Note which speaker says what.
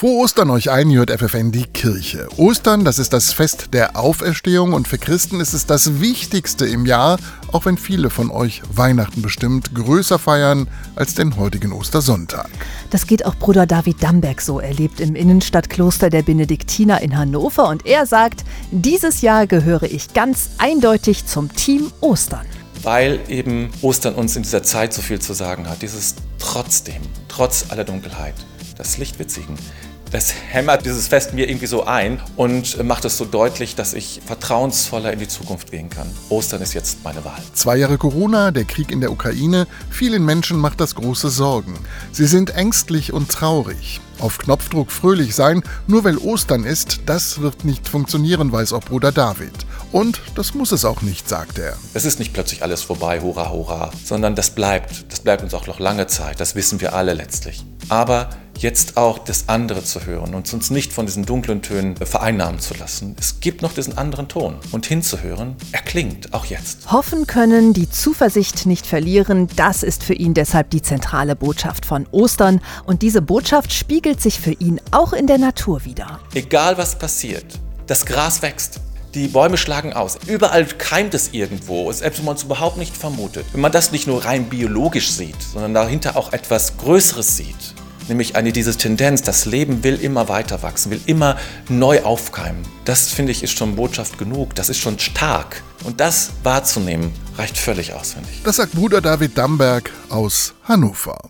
Speaker 1: Frohe Ostern euch allen, hier hört FFN die Kirche. Ostern, das ist das Fest der Auferstehung und für Christen ist es das wichtigste im Jahr, auch wenn viele von euch Weihnachten bestimmt größer feiern als den heutigen Ostersonntag.
Speaker 2: Das geht auch Bruder David Damberg so. Er lebt im Innenstadtkloster der Benediktiner in Hannover und er sagt, dieses Jahr gehöre ich ganz eindeutig zum Team Ostern.
Speaker 3: Weil eben Ostern uns in dieser Zeit so viel zu sagen hat. Dieses trotzdem, trotz aller Dunkelheit das Licht wird siegen. Das hämmert dieses Fest mir irgendwie so ein und macht es so deutlich, dass ich vertrauensvoller in die Zukunft gehen kann. Ostern ist jetzt meine Wahl.
Speaker 1: Zwei Jahre Corona, der Krieg in der Ukraine, vielen Menschen macht das große Sorgen. Sie sind ängstlich und traurig. Auf Knopfdruck fröhlich sein, nur weil Ostern ist, das wird nicht funktionieren, weiß auch Bruder David. Und das muss es auch nicht, sagt er.
Speaker 3: Es ist nicht plötzlich alles vorbei, hurra, hurra, sondern das bleibt. Das bleibt uns auch noch lange Zeit. Das wissen wir alle letztlich. Aber jetzt auch das andere zu hören und uns nicht von diesen dunklen Tönen vereinnahmen zu lassen. Es gibt noch diesen anderen Ton und hinzuhören, er klingt auch jetzt.
Speaker 2: Hoffen können, die Zuversicht nicht verlieren, das ist für ihn deshalb die zentrale Botschaft von Ostern und diese Botschaft spiegelt sich für ihn auch in der Natur wieder.
Speaker 3: Egal was passiert, das Gras wächst. Die Bäume schlagen aus. Überall keimt es irgendwo, selbst wenn man es überhaupt nicht vermutet. Wenn man das nicht nur rein biologisch sieht, sondern dahinter auch etwas Größeres sieht, nämlich eine diese Tendenz, das Leben will immer weiter wachsen, will immer neu aufkeimen. Das finde ich ist schon Botschaft genug, das ist schon stark. Und das wahrzunehmen reicht völlig aus, finde ich.
Speaker 1: Das sagt Bruder David Damberg aus Hannover.